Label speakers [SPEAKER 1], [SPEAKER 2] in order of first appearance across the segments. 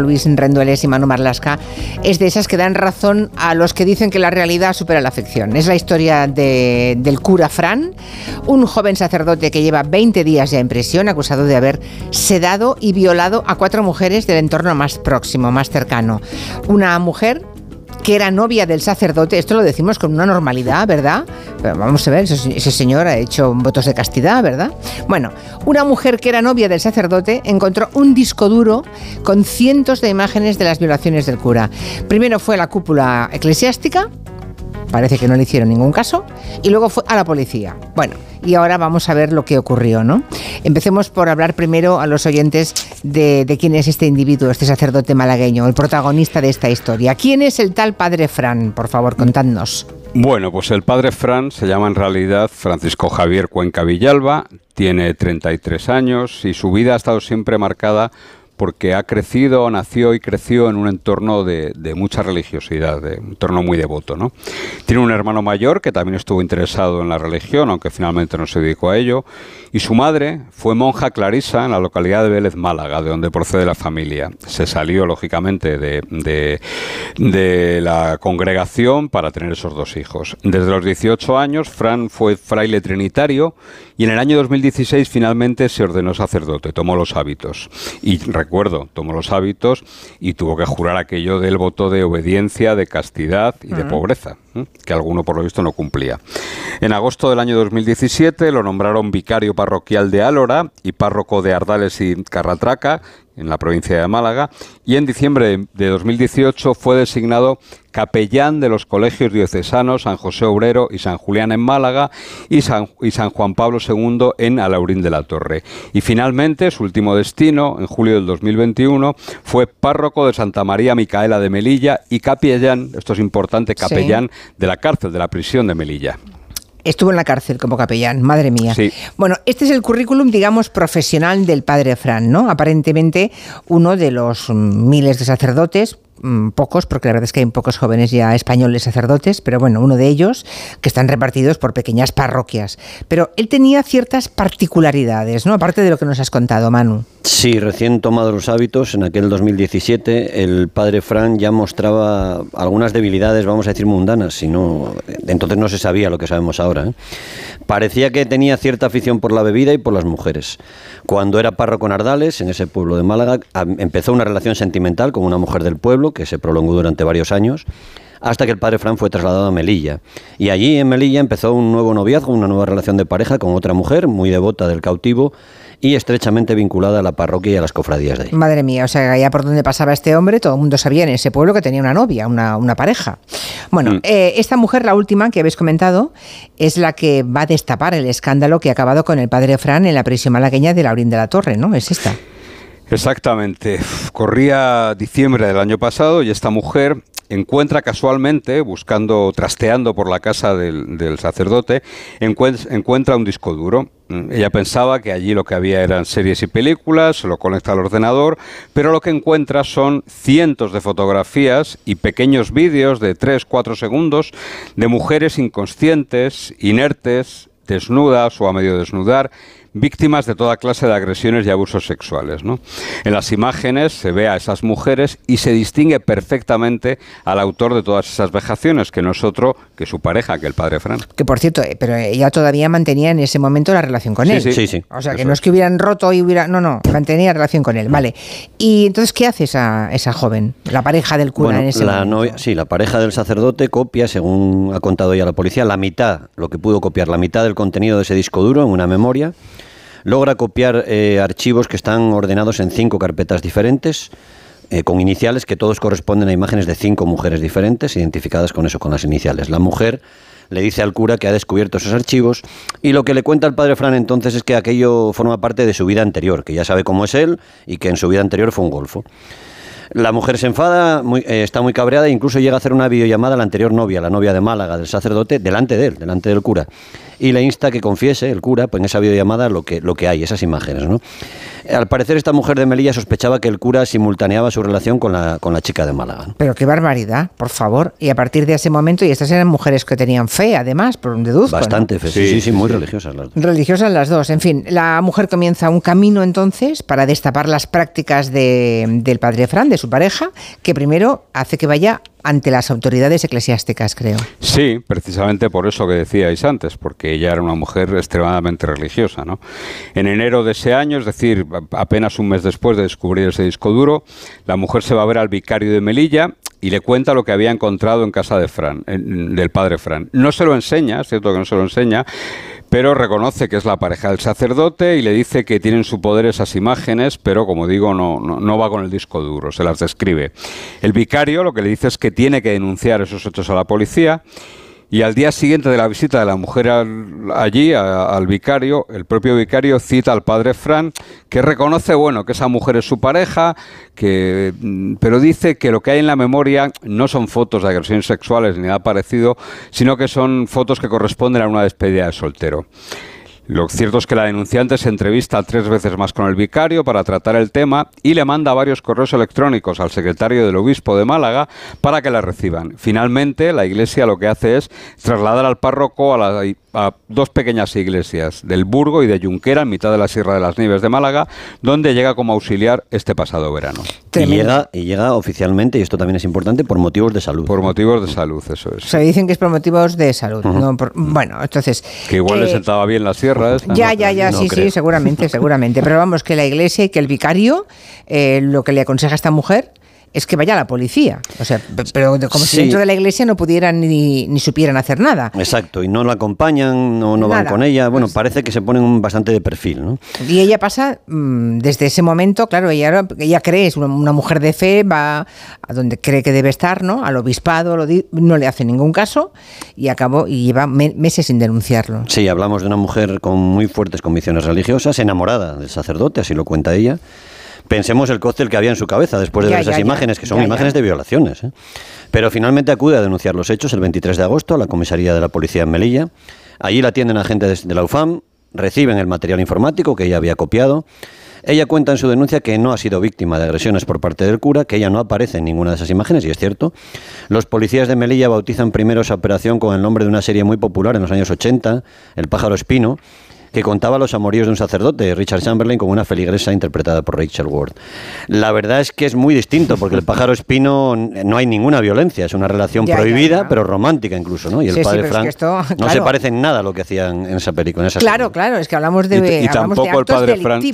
[SPEAKER 1] Luis Rendueles y Manu Marlasca, es de esas que dan razón a los que dicen que la realidad supera la ficción. Es la historia del cura Fran, un joven sacerdote que lleva 20 días ya en prisión, acusado de haber sedado y violado a cuatro mujeres del entorno más próximo, más cercano. Una mujer que era novia del sacerdote, esto lo decimos con una normalidad, ¿verdad? Vamos a ver, ese, señor ha hecho votos de castidad, ¿verdad? Bueno, una mujer que era novia del sacerdote encontró un disco duro con cientos de imágenes de las violaciones del cura. Primero fue la cúpula eclesiástica, parece que no le hicieron ningún caso, y luego fue a la policía. Bueno, y ahora vamos a ver lo que ocurrió, ¿no? Empecemos por hablar primero a los oyentes de, quién es este individuo, este sacerdote malagueño, el protagonista de esta historia. ¿Quién es el tal padre Fran? Por favor, contadnos.
[SPEAKER 2] Bueno, pues el padre Fran se llama en realidad Francisco Javier Cuenca Villalba, tiene 33 años y su vida ha estado siempre marcada porque ha crecido, nació y creció en un entorno de, mucha religiosidad, de un entorno muy devoto. ¿no? Tiene un hermano mayor que también estuvo interesado en la religión, aunque finalmente no se dedicó a ello, y su madre fue monja clarisa en la localidad de Vélez, Málaga, de donde procede la familia. Se salió, lógicamente, de, de la congregación para tener esos dos hijos. Desde los 18 años, Fran fue fraile trinitario y en el año 2016 finalmente se ordenó sacerdote, tomó los hábitos. Y recuerdo, tomó los hábitos y tuvo que jurar aquello del voto de obediencia, de castidad y de pobreza, que alguno por lo visto no cumplía. En agosto del año 2017 lo nombraron vicario parroquial de Álora y párroco de Ardales y Carratraca, en la provincia de Málaga, y en diciembre de 2018 fue designado capellán de los colegios diocesanos San José Obrero y San Julián en Málaga y San, y San Juan Pablo II en Alaurín de la Torre. Y finalmente, su último destino, en julio del 2021, fue párroco de Santa María Micaela de Melilla y capellán, esto es importante, capellán de la cárcel, de la prisión de Melilla.
[SPEAKER 1] Estuvo en la cárcel como capellán, madre mía. Bueno, este es el currículum, digamos, profesional del padre Fran, ¿no? Aparentemente uno de los miles de sacerdotes, Mm, pocos, porque la verdad es que hay pocos jóvenes ya españoles sacerdotes, pero bueno, uno de ellos, que están repartidos por pequeñas parroquias. Pero él tenía ciertas particularidades, ¿no? Aparte de lo que nos has contado, Manu.
[SPEAKER 3] Sí, recién tomado los hábitos, en aquel 2017, el padre Fran ya mostraba algunas debilidades, vamos a decir, mundanas, sino, entonces no se sabía lo que sabemos ahora. ¿eh? Parecía que tenía cierta afición por la bebida y por las mujeres. Cuando era párroco en Ardales, en ese pueblo de Málaga, empezó una relación sentimental con una mujer del pueblo que se prolongó durante varios años hasta que el padre Fran fue trasladado a Melilla. Y allí en Melilla empezó un nuevo noviazgo, una nueva relación de pareja con otra mujer muy devota del cautivo y estrechamente vinculada a la parroquia y a las cofradías de ahí.
[SPEAKER 1] Madre mía, o sea, allá por donde pasaba este hombre, todo el mundo sabía en ese pueblo que tenía una novia, una, una pareja. Bueno, mm. eh, esta mujer, la última que habéis comentado, es la que va a destapar el escándalo que ha acabado con el padre Fran en la prisión malagueña de Laurín de la Torre, ¿no? Es esta.
[SPEAKER 2] Exactamente. Corría diciembre del año pasado y esta mujer encuentra casualmente, buscando, trasteando por la casa del, sacerdote, encuentra un disco duro. Mm, ella pensaba que allí lo que había eran series y películas, se lo conecta al ordenador, pero lo que encuentra son cientos de fotografías y pequeños vídeos de 3-4 segundos de mujeres inconscientes, inertes, desnudas o a medio desnudar, víctimas de toda clase de agresiones y abusos sexuales. ¿no? En las imágenes se ve a esas mujeres y se distingue perfectamente al autor de todas esas vejaciones, que no es otro que su pareja, que el padre Fran.
[SPEAKER 1] Que por cierto, eh, pero ella todavía mantenía en ese momento la relación con él.
[SPEAKER 3] Sí, sí.
[SPEAKER 1] O sea, que no es que hubieran roto y hubiera... No, no, mantenía relación con él. Vale. Y entonces, ¿qué hace esa, esa joven? La pareja del cura en ese
[SPEAKER 3] la
[SPEAKER 1] momento.
[SPEAKER 3] sí, la pareja del sacerdote copia, según ha contado ya la policía, la mitad, lo que pudo copiar, la mitad del contenido de ese disco duro en una memoria logra copiar eh, archivos que están ordenados en cinco carpetas diferentes. Eh, con iniciales que todos corresponden a imágenes de cinco mujeres diferentes, identificadas con eso, con las iniciales. La mujer le dice al cura que ha descubierto esos archivos y lo que le cuenta el padre Fran entonces es que aquello forma parte de su vida anterior, que ya sabe cómo es él y que en su vida anterior fue un golfo. La mujer se enfada, eh, está muy cabreada e incluso llega a hacer una videollamada a la anterior novia, la novia de Málaga, del sacerdote, delante de él, delante del cura. Y le insta que confiese, el cura, pues en esa videollamada lo que, lo que hay, esas imágenes. ¿no? Al parecer esta mujer de Melilla sospechaba que el cura simultaneaba su relación con la, con la chica de Málaga.
[SPEAKER 1] Pero qué barbaridad, por favor. Y a partir de ese momento, y estas eran mujeres que tenían fe, además, por un deduzco.
[SPEAKER 3] Bastante fe, sí, sí, sí, muy religiosas las dos.
[SPEAKER 1] Religiosas las dos. En fin, la mujer comienza un camino entonces para destapar las prácticas de, del padre Fran, de su pareja, que primero hace que vaya ante las autoridades eclesiásticas, creo.
[SPEAKER 2] Sí, precisamente por eso que decíais antes, porque ella era una mujer extremadamente religiosa. ¿no? En enero de ese año, es decir, apenas un mes después de descubrir ese disco duro, la mujer se va a ver al vicario de Melilla y le cuenta lo que había encontrado en casa del padre Fran. No se lo enseña, es cierto que no se lo enseña, pero reconoce que es la pareja del sacerdote y le dice que tienen su poder esas imágenes, pero como digo, no, no, va con el disco duro, se las describe. El vicario lo que le dice es que tiene que denunciar esos hechos a la policía y al día siguiente de la visita de la mujer allí, al vicario, el propio vicario cita al padre Fran, que reconoce, bueno, que esa mujer es su pareja, que, mm, pero dice que lo que hay en la memoria no son fotos de agresiones sexuales ni nada parecido, sino que son fotos que corresponden a una despedida de soltero. Lo cierto es que la denunciante se entrevista tres veces más con el vicario para tratar el tema y le manda varios correos electrónicos al secretario del obispo de Málaga para que la reciban. Finalmente, la iglesia lo que hace es trasladar al párroco a la a dos pequeñas iglesias del Burgo y de Junquera, en mitad de la Sierra de las Nieves de Málaga, donde llega como auxiliar este pasado verano.
[SPEAKER 3] Y llega, y llega oficialmente, y esto también es importante, por motivos de salud.
[SPEAKER 2] Por motivos de salud, eso es.
[SPEAKER 1] Se dicen que es por motivos de salud. bueno, entonces...
[SPEAKER 2] Que igual le sentaba bien la sierra.
[SPEAKER 1] Ya, ya, ya, sí, sí, seguramente, seguramente. Pero vamos, que la iglesia y que el vicario, eh, lo que le aconseja a esta mujer es que vaya la policía. O sea, pero como si dentro de la iglesia no pudieran ni, ni, supieran hacer nada.
[SPEAKER 3] Exacto, y no la acompañan, no, no van con ella. Bueno, parece que se ponen bastante de perfil, ¿no?
[SPEAKER 1] Y ella pasa, mm, desde ese momento, claro, ella, ella cree, es una, mujer de fe, va a donde cree que debe estar, ¿no? Al obispado, no le hace ningún caso y acabó y lleva meses sin denunciarlo.
[SPEAKER 3] Sí, hablamos de una mujer con muy fuertes convicciones religiosas, enamorada del sacerdote, así lo cuenta ella Pensemos el cóctel que había en su cabeza después de ver esas imágenes, que son imágenes de violaciones. ¿eh? Pero finalmente acude a denunciar los hechos el 23 de agosto a la comisaría de la policía en Melilla. Allí la atienden agentes de la UFAM, reciben el material informático que ella había copiado. Ella cuenta en su denuncia que no ha sido víctima de agresiones por parte del cura, que ella no aparece en ninguna de esas imágenes, y es cierto. Los policías de Melilla bautizan primero esa operación con el nombre de una serie muy popular en los años 80, El pájaro espino, que contaba los amoríos de un sacerdote, Richard Chamberlain, con una feligresa interpretada por Rachel Ward. La verdad es que es muy distinto, porque el pájaro espino no hay ninguna violencia, es una relación prohibida, pero romántica incluso, ¿no? Y el padre Frank no se parece en nada a lo que hacían en esa película.
[SPEAKER 1] claro, claro, es que hablamos de,
[SPEAKER 2] y, tampoco el padre Frank,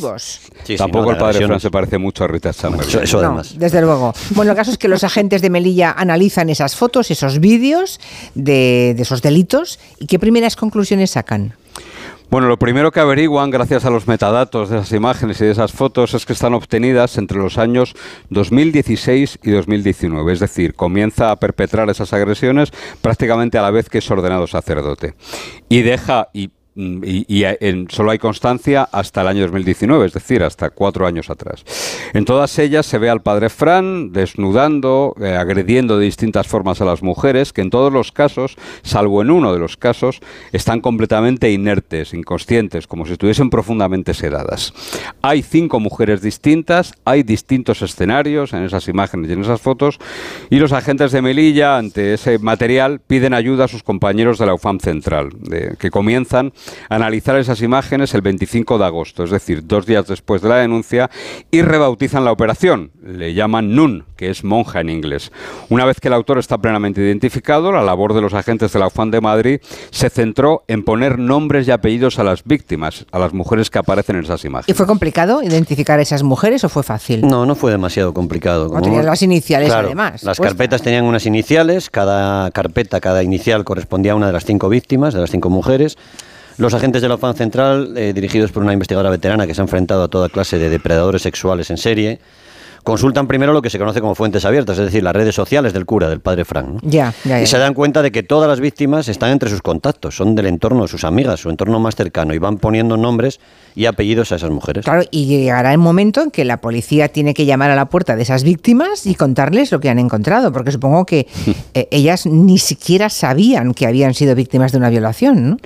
[SPEAKER 2] tampoco el padre Frank se parece mucho a Richard Chamberlain.
[SPEAKER 3] Eso, además.
[SPEAKER 1] desde luego. Bueno, el caso es que los agentes de Melilla analizan esas fotos, esos vídeos de, de esos delitos y qué primeras conclusiones sacan.
[SPEAKER 2] Bueno, lo primero que averiguan, gracias a los metadatos de esas imágenes y de esas fotos, es que están obtenidas entre los años 2016 y 2019. Es decir, comienza a perpetrar esas agresiones prácticamente a la vez que es ordenado sacerdote. Y deja, y Mm, y, solo hay constancia hasta el año 2019, es decir, hasta cuatro años atrás. En todas ellas se ve al padre Fran desnudando, eh, agrediendo de distintas formas a las mujeres, que en todos los casos, salvo en uno de los casos, están completamente inertes, inconscientes, como si estuviesen profundamente sedadas. Hay cinco mujeres distintas, hay distintos escenarios en esas imágenes y en esas fotos, y los agentes de Melilla, ante ese material, piden ayuda a sus compañeros de la UFAM Central, que comienzan analizar esas imágenes el 25 de agosto, es decir, dos días después de la denuncia, y rebautizan la operación. Le llaman NUN, que es monja en inglés. Una vez que el autor está plenamente identificado, la labor de los agentes de la UFAN de Madrid se centró en poner nombres y apellidos a las víctimas, a las mujeres que aparecen en esas imágenes.
[SPEAKER 1] ¿Y fue complicado identificar a esas mujeres o fue fácil?
[SPEAKER 3] No, no fue demasiado complicado.
[SPEAKER 1] Como tenían las iniciales además.
[SPEAKER 3] Las carpetas tenían unas iniciales, cada carpeta, cada inicial correspondía a una de las cinco víctimas, de las cinco mujeres. Los agentes de la OFAN Central, eh, dirigidos por una investigadora veterana que se ha enfrentado a toda clase de depredadores sexuales en serie, consultan primero lo que se conoce como fuentes abiertas, es decir, las redes sociales del cura, del padre Frank.
[SPEAKER 1] Ya,
[SPEAKER 3] Y se dan cuenta de que todas las víctimas están entre sus contactos, son del entorno de sus amigas, su entorno más cercano, y van poniendo nombres y apellidos a esas mujeres.
[SPEAKER 1] Claro, y llegará el momento en que la policía tiene que llamar a la puerta de esas víctimas y contarles lo que han encontrado, porque supongo que eh, ellas ni siquiera sabían que habían sido víctimas de una violación, ¿no?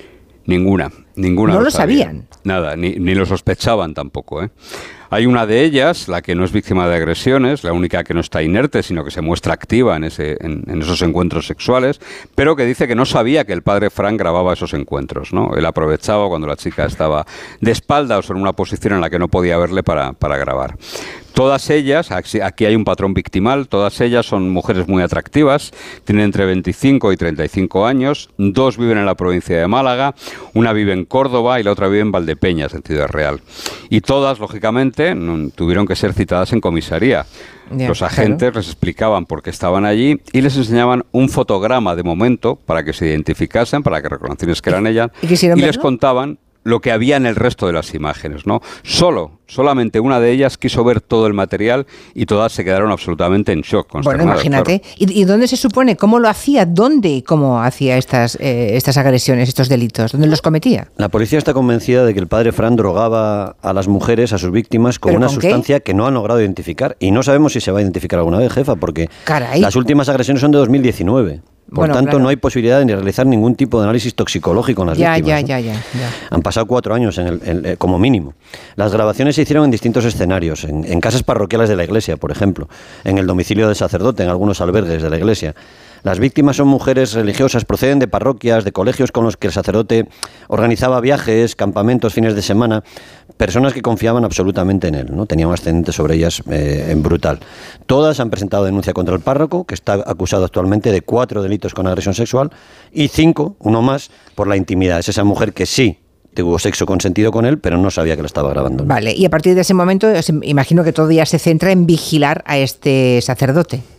[SPEAKER 2] Ninguna. Ninguna
[SPEAKER 1] no lo, sabían.
[SPEAKER 2] Nada, ni, ni, lo sospechaban tampoco. ¿eh? Hay una de ellas, la que no es víctima de agresiones, la única que no está inerte, sino que se muestra activa en, ese, en, esos encuentros sexuales, pero que dice que no sabía que el padre Frank grababa esos encuentros. ¿no? Él aprovechaba cuando la chica estaba de espaldas o en una posición en la que no podía verle para, para grabar. Todas ellas, aquí hay un patrón victimal, todas ellas son mujeres muy atractivas, tienen entre 25 y 35 años, dos viven en la provincia de Málaga, una vive en Córdoba y la otra vive en Valdepeñas, en Ciudad Real. Y todas, lógicamente, tuvieron que ser citadas en comisaría. Los agentes les explicaban por qué estaban allí y les enseñaban un fotograma de momento para que se identificasen, para que reconocieran que eran ellas, y, y les contaban lo que había en el resto de las imágenes, ¿no? Solo, solamente una de ellas quiso ver todo el material y todas se quedaron absolutamente en shock.
[SPEAKER 1] Bueno, imagínate. ¿Y, dónde se supone? ¿Cómo lo hacía? ¿Dónde y cómo hacía estas, eh, estas agresiones, estos delitos? ¿Dónde los cometía?
[SPEAKER 3] La policía está convencida de que el padre Fran drogaba a las mujeres, a sus víctimas, con una sustancia que no han logrado identificar. Y no sabemos si se va a identificar alguna vez, jefa, porque las últimas agresiones son de 2019. Por tanto, no hay posibilidad de realizar ningún tipo de análisis toxicológico en las
[SPEAKER 1] ya,
[SPEAKER 3] víctimas.
[SPEAKER 1] Ya, ya, ya,
[SPEAKER 3] Han pasado cuatro años en el, eh, como mínimo. Las grabaciones se hicieron en distintos escenarios, en, en casas parroquiales de la iglesia, por ejemplo, en el domicilio del sacerdote, en algunos albergues de la iglesia. Las víctimas son mujeres religiosas, proceden de parroquias, de colegios con los que el sacerdote organizaba viajes, campamentos, fines de semana, personas que confiaban absolutamente en él, ¿no? Tenía un ascendente sobre ellas eh, en brutal. Todas han presentado denuncia contra el párroco, que está acusado actualmente de cuatro delitos con agresión sexual, y cinco, uno más, por la intimidad. Es esa mujer que sí tuvo sexo consentido con él, pero no sabía que lo estaba grabando.
[SPEAKER 1] Vale, y a partir de ese momento, imagino que todo ya se centra en vigilar a este sacerdote.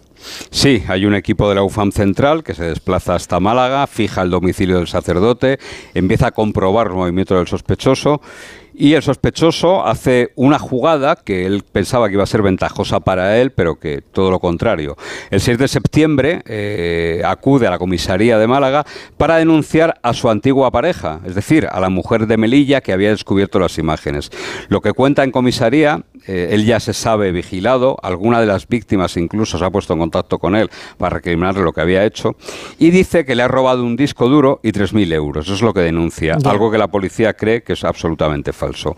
[SPEAKER 2] Sí, hay un equipo de la UFAM central que se desplaza hasta Málaga, fija el domicilio del sacerdote, empieza a comprobar los movimientos del sospechoso y el sospechoso hace una jugada que él pensaba que iba a ser ventajosa para él, pero que todo lo contrario. El 6 de septiembre eh, acude a la comisaría de Málaga para denunciar a su antigua pareja, es decir, a la mujer de Melilla que había descubierto las imágenes. Lo que cuenta en comisaría, eh, él ya se sabe vigilado, alguna de las víctimas incluso se ha puesto en contacto con él para recriminarle lo que había hecho, y dice que le ha robado un disco duro y 3.000 euros. Eso es lo que denuncia, algo que la policía cree que es absolutamente falso.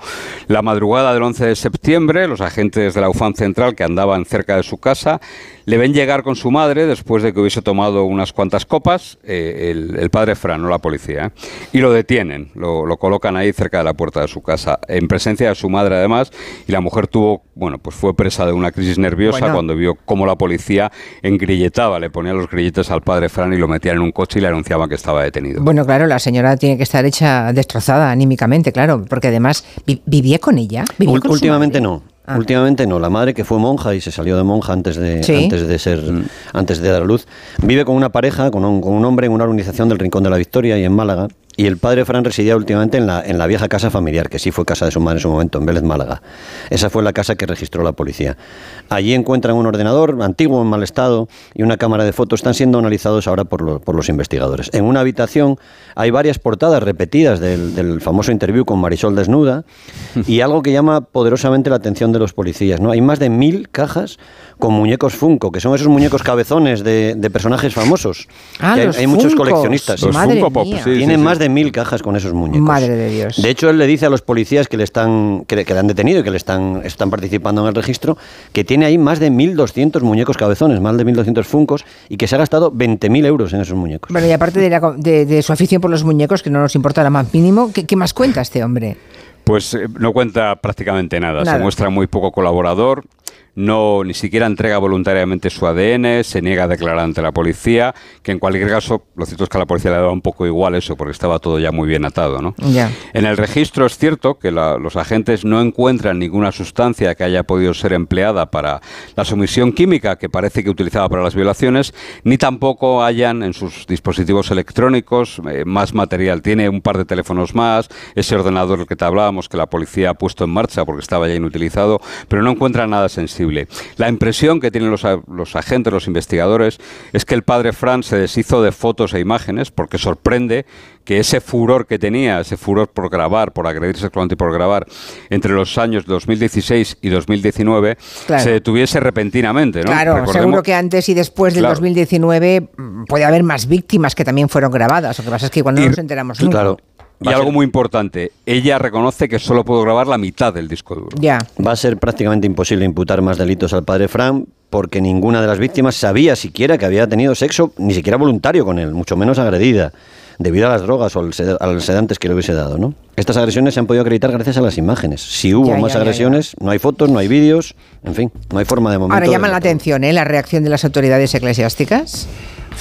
[SPEAKER 2] La madrugada del 11 de septiembre, los agentes de la UFAM Central que andaban cerca de su casa le ven llegar con su madre después de que hubiese tomado unas cuantas copas, eh, el, padre Fran, no la policía, ¿eh? y lo detienen, lo, colocan ahí cerca de la puerta de su casa, en presencia de su madre además, y la mujer tuvo, bueno, pues fue presa de una crisis nerviosa cuando vio cómo la policía engrilletaba, le ponía los grilletes al padre Fran y lo metía en un coche y le anunciaba que estaba detenido.
[SPEAKER 1] Bueno, claro, la señora tiene que estar hecha destrozada anímicamente, claro, porque además vivía con ella.
[SPEAKER 3] Últimamente no. Ah. Últimamente no, la madre que fue monja y se salió de monja antes de, antes de ser mm. antes de dar a luz, vive con una pareja, con un, con un hombre en una organización del Rincón de la Victoria y en Málaga, y el padre Fran residía últimamente en la, en la vieja casa familiar, que sí fue casa de su madre en su momento, en Vélez, Málaga. Esa fue la casa que registró la policía. Allí encuentran un ordenador antiguo, en mal estado, y una cámara de fotos. Están siendo analizados ahora por, por los investigadores. En una habitación hay varias portadas repetidas del, del, famoso interview con Marisol desnuda y algo que llama poderosamente la atención de los policías. ¿no? Hay más de mil cajas con muñecos Funko, que son esos muñecos cabezones de, personajes famosos.
[SPEAKER 1] Ah,
[SPEAKER 3] hay, muchos coleccionistas.
[SPEAKER 1] Los Funko Pop,
[SPEAKER 3] Tienen más de mil cajas con esos muñecos.
[SPEAKER 1] Madre de Dios.
[SPEAKER 3] De hecho, él le dice a los policías que le están que, le han detenido y que le están, están participando en el registro que tiene ahí más de 1.200 muñecos cabezones, más de 1.200 Funcos y que se ha gastado 20.000 euros en esos muñecos.
[SPEAKER 1] Bueno, y aparte de, su afición por los muñecos, que no nos importa la más mínimo, ¿qué, más cuenta este hombre?
[SPEAKER 2] Pues eh, no cuenta prácticamente nada. Se muestra muy poco colaborador no ni siquiera entrega voluntariamente su ADN, se niega a declarar ante la policía, que en cualquier caso, lo cierto es que a la policía le daba un poco igual eso, porque estaba todo ya muy bien atado. ¿no? En el registro es cierto que los agentes no encuentran ninguna sustancia que haya podido ser empleada para la sumisión química que parece que utilizaba para las violaciones, ni tampoco hayan en sus dispositivos electrónicos eh, más material. Tiene un par de teléfonos más, ese ordenador que te hablábamos que la policía ha puesto en marcha porque estaba ya inutilizado, pero no encuentran nada sensible. La impresión que tienen los, los agentes, los investigadores, es que el padre Fran se deshizo de fotos e imágenes porque sorprende que ese furor que tenía, ese furor por grabar, por agredir sexualmente y por grabar, entre los años 2016 y 2019, se detuviese repentinamente. ¿no?
[SPEAKER 1] Claro, seguro que antes y después del 2019 mm, puede haber más víctimas que también fueron grabadas. Lo que pasa es que igual no nos enteramos nunca.
[SPEAKER 3] Claro,
[SPEAKER 2] Y algo muy importante, ella reconoce que solo pudo grabar la mitad del disco duro.
[SPEAKER 1] Ya.
[SPEAKER 3] Va a ser prácticamente imposible imputar más delitos al padre Fran porque ninguna de las víctimas sabía siquiera que había tenido sexo, ni siquiera voluntario con él, mucho menos agredida, debido a las drogas o a los sedantes que le hubiese dado. ¿no? Estas agresiones se han podido acreditar gracias a las imágenes. Si hubo
[SPEAKER 1] Ya,
[SPEAKER 3] más
[SPEAKER 1] ya, ya,
[SPEAKER 3] agresiones, no hay fotos, no hay vídeos, en fin, no hay forma de momento.
[SPEAKER 1] Ahora
[SPEAKER 3] de-
[SPEAKER 1] llama la atención ¿eh? la reacción de las autoridades eclesiásticas.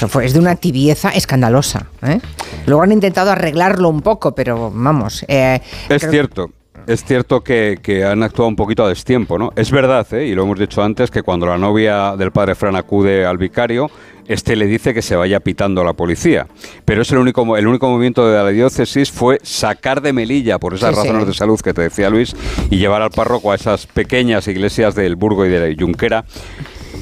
[SPEAKER 1] Fue- es de una tibieza escandalosa. ¿eh? Luego han intentado arreglarlo un poco, pero vamos. eh,
[SPEAKER 2] Es
[SPEAKER 1] creo-
[SPEAKER 2] cierto. Es cierto que, que han actuado un poquito a destiempo, ¿no? Es verdad, ¿eh? y lo hemos dicho antes, que cuando la novia del padre Fran acude al vicario, este le dice que se vaya pitando a la policía. Pero es el único, el único movimiento de la diócesis fue sacar de Melilla, por esas
[SPEAKER 1] Sí, sí.
[SPEAKER 2] razones de salud que te decía Luis, y llevar al párroco a esas pequeñas iglesias del Burgo y de Junquera.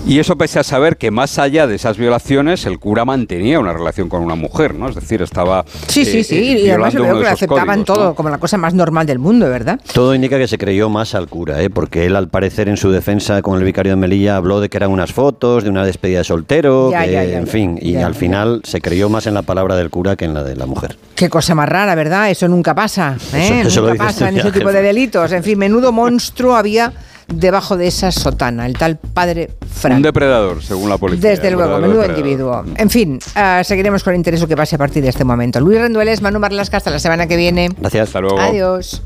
[SPEAKER 2] Y eso pese a saber que más allá de esas violaciones, el cura mantenía una relación con una mujer, ¿no? Es decir, estaba
[SPEAKER 1] Sí, sí,
[SPEAKER 2] eh,
[SPEAKER 1] sí.
[SPEAKER 2] eh,
[SPEAKER 1] y además que lo
[SPEAKER 2] esos
[SPEAKER 1] aceptaban
[SPEAKER 2] códigos,
[SPEAKER 1] todo
[SPEAKER 2] ¿no?
[SPEAKER 1] como la cosa más normal del mundo, ¿verdad?
[SPEAKER 3] Todo indica que se creyó más al cura, ¿eh? porque él al parecer en su defensa con el vicario de Melilla habló de que eran unas fotos, de una despedida de soltero,
[SPEAKER 1] Ya,
[SPEAKER 3] que,
[SPEAKER 1] ya, ya,
[SPEAKER 3] en
[SPEAKER 1] ya.
[SPEAKER 3] fin, y
[SPEAKER 1] Ya,
[SPEAKER 3] al
[SPEAKER 1] ya.
[SPEAKER 3] final se creyó más en la palabra del cura que en la de la mujer.
[SPEAKER 1] Qué cosa más rara, ¿verdad? Eso nunca pasa. ¿eh?
[SPEAKER 3] Eso- eso
[SPEAKER 1] nunca pasa en ese tipo de delitos. En fin, menudo monstruo había debajo de esa sotana, el tal padre Fran.
[SPEAKER 2] Un depredador, según la policía.
[SPEAKER 1] Desde luego, menudo
[SPEAKER 2] depredador.
[SPEAKER 1] individuo. En fin, ah, seguiremos con interés lo que pase a partir de este momento. Luis Rendueles, Manu Marlasca, hasta la semana que viene.
[SPEAKER 3] Gracias.
[SPEAKER 2] Hasta luego.
[SPEAKER 1] Adiós.